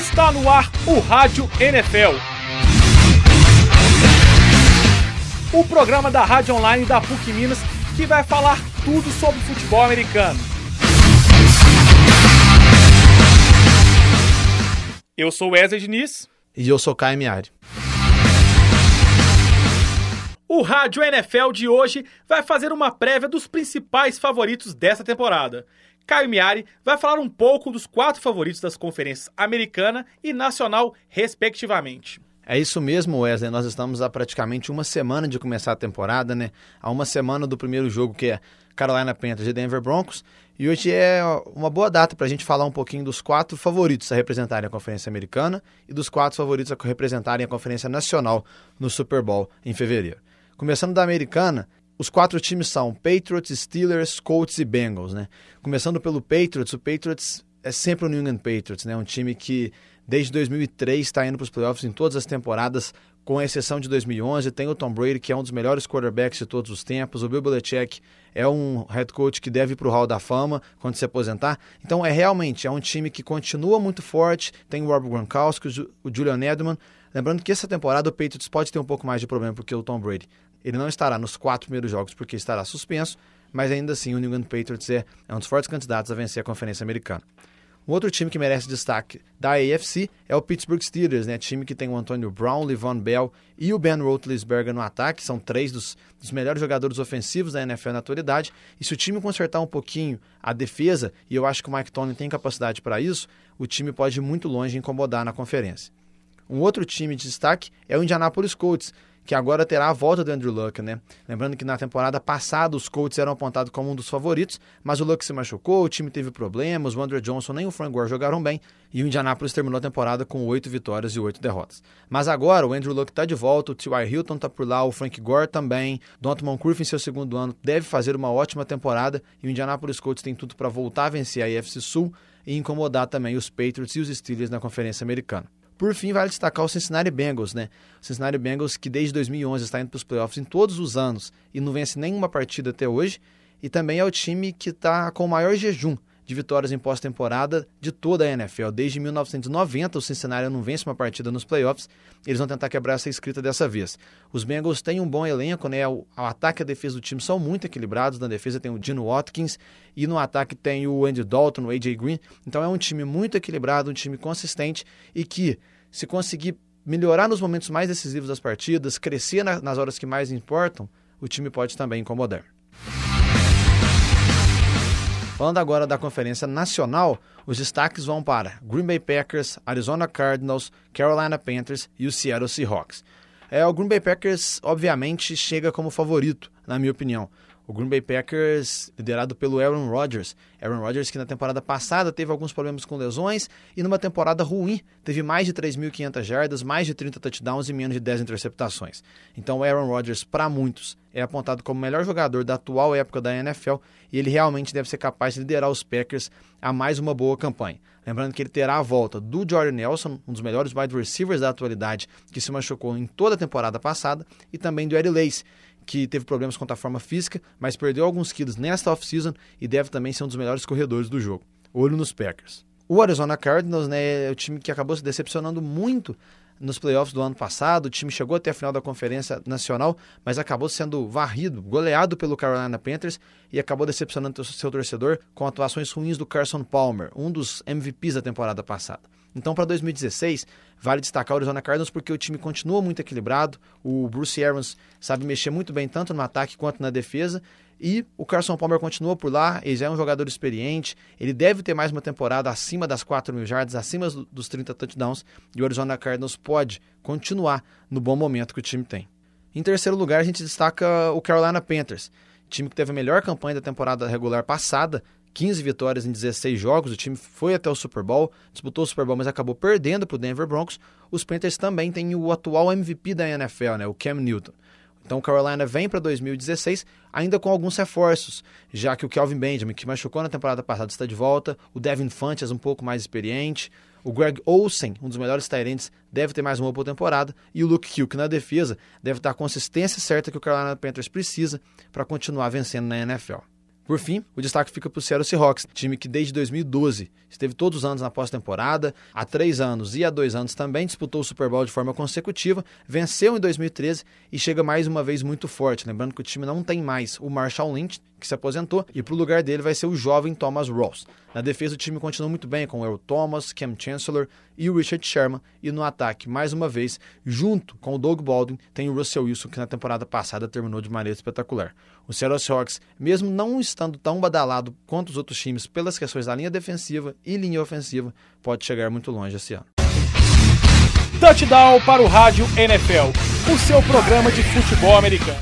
Está no ar o Rádio NFL. O programa da Rádio Online da PUC Minas que vai falar tudo sobre futebol americano. Eu sou Wesley Diniz. E eu sou Caio Miari. O Rádio NFL de hoje vai fazer uma prévia dos principais favoritos dessa temporada. Caio Miari vai falar um pouco dos quatro favoritos das conferências americana e nacional, respectivamente. É isso mesmo, Wesley. Nós estamos há praticamente uma semana de começar a temporada, né? Há uma semana do primeiro jogo, que é Carolina Panthers e Denver Broncos. E hoje é uma boa data para a gente falar um pouquinho dos quatro favoritos a representarem a Conferência Americana e dos quatro favoritos a representarem a Conferência Nacional no Super Bowl em fevereiro. Começando da Americana, os quatro times são Patriots, Steelers, Colts e Bengals, né? Começando pelo Patriots, o Patriots é sempre o New England Patriots, né? Um time que desde 2003 está indo para os playoffs em todas as temporadas, com exceção de 2011. Tem o Tom Brady, que é um dos melhores quarterbacks de todos os tempos. O Bill Belichick é um head coach que deve ir para o Hall da Fama quando se aposentar. Então, é realmente é um time que continua muito forte. Tem o Rob Gronkowski, o Julian Edelman. Lembrando que essa temporada o Patriots pode ter um pouco mais de problema porque o Tom Brady ele não estará nos quatro primeiros jogos porque estará suspenso, mas ainda assim o New England Patriots é, é um dos fortes candidatos a vencer a Conferência Americana. Um outro time que merece destaque da AFC é o Pittsburgh Steelers, né? time que tem o Antonio Brown, Levon Bell e o Ben Roethlisberger no ataque, são três dos, dos, melhores jogadores ofensivos da NFL na atualidade. E se o time consertar um pouquinho a defesa, e eu acho que o Mike Tomlin tem capacidade para isso, o time pode ir muito longe e incomodar na conferência. Um outro time de destaque é o Indianapolis Colts, que agora terá a volta do Andrew Luck, né? Lembrando que na temporada passada os Colts eram apontados como um dos favoritos, mas o Luck se machucou, o time teve problemas, o Andrew Johnson nem o Frank Gore jogaram bem e o Indianapolis terminou a temporada com oito vitórias e oito derrotas. Mas agora o Andrew Luck está de volta, o T.Y. Hilton está por lá, o Frank Gore também, Donald Moncrief em seu segundo ano deve fazer uma ótima temporada e o Indianapolis Colts tem tudo para voltar a vencer a AFC Sul e incomodar também os Patriots e os Steelers na Conferência Americana. Por fim, vale destacar o Cincinnati Bengals, né? O Cincinnati Bengals que desde 2011 está indo para os playoffs em todos os anos e não vence nenhuma partida até hoje. E também é o time que está com o maior jejum de vitórias em pós-temporada de toda a NFL. Desde 1990, o Cincinnati não vence uma partida nos playoffs. Eles vão tentar quebrar essa escrita dessa vez. Os Bengals têm um bom elenco, né? O, o ataque e a defesa do time são muito equilibrados. Na defesa tem o Dino Watkins e no ataque tem o Andy Dalton, o AJ Green. Então é um time muito equilibrado, um time consistente e que, se conseguir melhorar nos momentos mais decisivos das partidas, crescer na, nas horas que mais importam, o time pode também incomodar. Falando agora da Conferência Nacional, os destaques vão para Green Bay Packers, Arizona Cardinals, Carolina Panthers e o Seattle Seahawks. É, o Green Bay Packers, obviamente, chega como favorito, na minha opinião. O Green Bay Packers, liderado pelo Aaron Rodgers. Aaron Rodgers que na temporada passada teve alguns problemas com lesões e numa temporada ruim teve mais de 3.500 jardas, mais de 30 touchdowns e menos de 10 interceptações. Então o Aaron Rodgers, para muitos, é apontado como o melhor jogador da atual época da NFL e ele realmente deve ser capaz de liderar os Packers a mais uma boa campanha. Lembrando que ele terá a volta do Jordan Nelson, um dos melhores wide receivers da atualidade, que se machucou em toda a temporada passada, e também do Eddie Lace, que teve problemas quanto à forma física, mas perdeu alguns quilos nesta off-season e deve também ser um dos melhores corredores do jogo. Olho nos Packers. O Arizona Cardinals né, é o time que acabou se decepcionando muito nos playoffs do ano passado. O time chegou até a final da Conferência Nacional, mas acabou sendo varrido, goleado pelo Carolina Panthers e acabou decepcionando seu torcedor com atuações ruins do Carson Palmer, um dos MVPs da temporada passada. Então, para 2016, vale destacar o Arizona Cardinals porque o time continua muito equilibrado. O Bruce Arians sabe mexer muito bem tanto no ataque quanto na defesa. E o Carson Palmer continua por lá, ele já é um jogador experiente, ele deve ter mais uma temporada acima das 4 mil jardas, acima dos 30 touchdowns, e o Arizona Cardinals pode continuar no bom momento que o time tem. Em terceiro lugar, a gente destaca o Carolina Panthers, time que teve a melhor campanha da temporada regular passada, 15 vitórias em 16 jogos, o time foi até o Super Bowl, disputou o Super Bowl, mas acabou perdendo para o Denver Broncos. Os Panthers também têm o atual MVP da NFL, né, o Cam Newton. Então Carolina vem para 2016 ainda com alguns reforços, já que o Kelvin Benjamin, que machucou na temporada passada, está de volta, o Devin Funches um pouco mais experiente, o Greg Olsen, um dos melhores Tyrants, deve ter mais uma boa temporada, e o Luke Hill, que na defesa deve dar a consistência certa que o Carolina Panthers precisa para continuar vencendo na NFL. Por fim, o destaque fica para o Seattle Seahawks, time que desde 2012 esteve todos os anos na pós-temporada, há três anos e há dois anos também disputou o Super Bowl de forma consecutiva, venceu em 2013 e chega mais uma vez muito forte. Lembrando que o time não tem mais o Marshall Lynch, que se aposentou, e para o lugar dele vai ser o jovem Thomas Ross. Na defesa, o time continua muito bem com o Earl Thomas, Cam Chancellor e o Richard Sherman. E no ataque, mais uma vez, junto com o Doug Baldwin, tem o Russell Wilson, que na temporada passada terminou de maneira espetacular. O Seattle Seahawks, mesmo não estando tão badalado quanto os outros times pelas questões da linha defensiva e linha ofensiva, pode chegar muito longe esse ano. Touchdown para o Rádio NFL, o seu programa de futebol americano.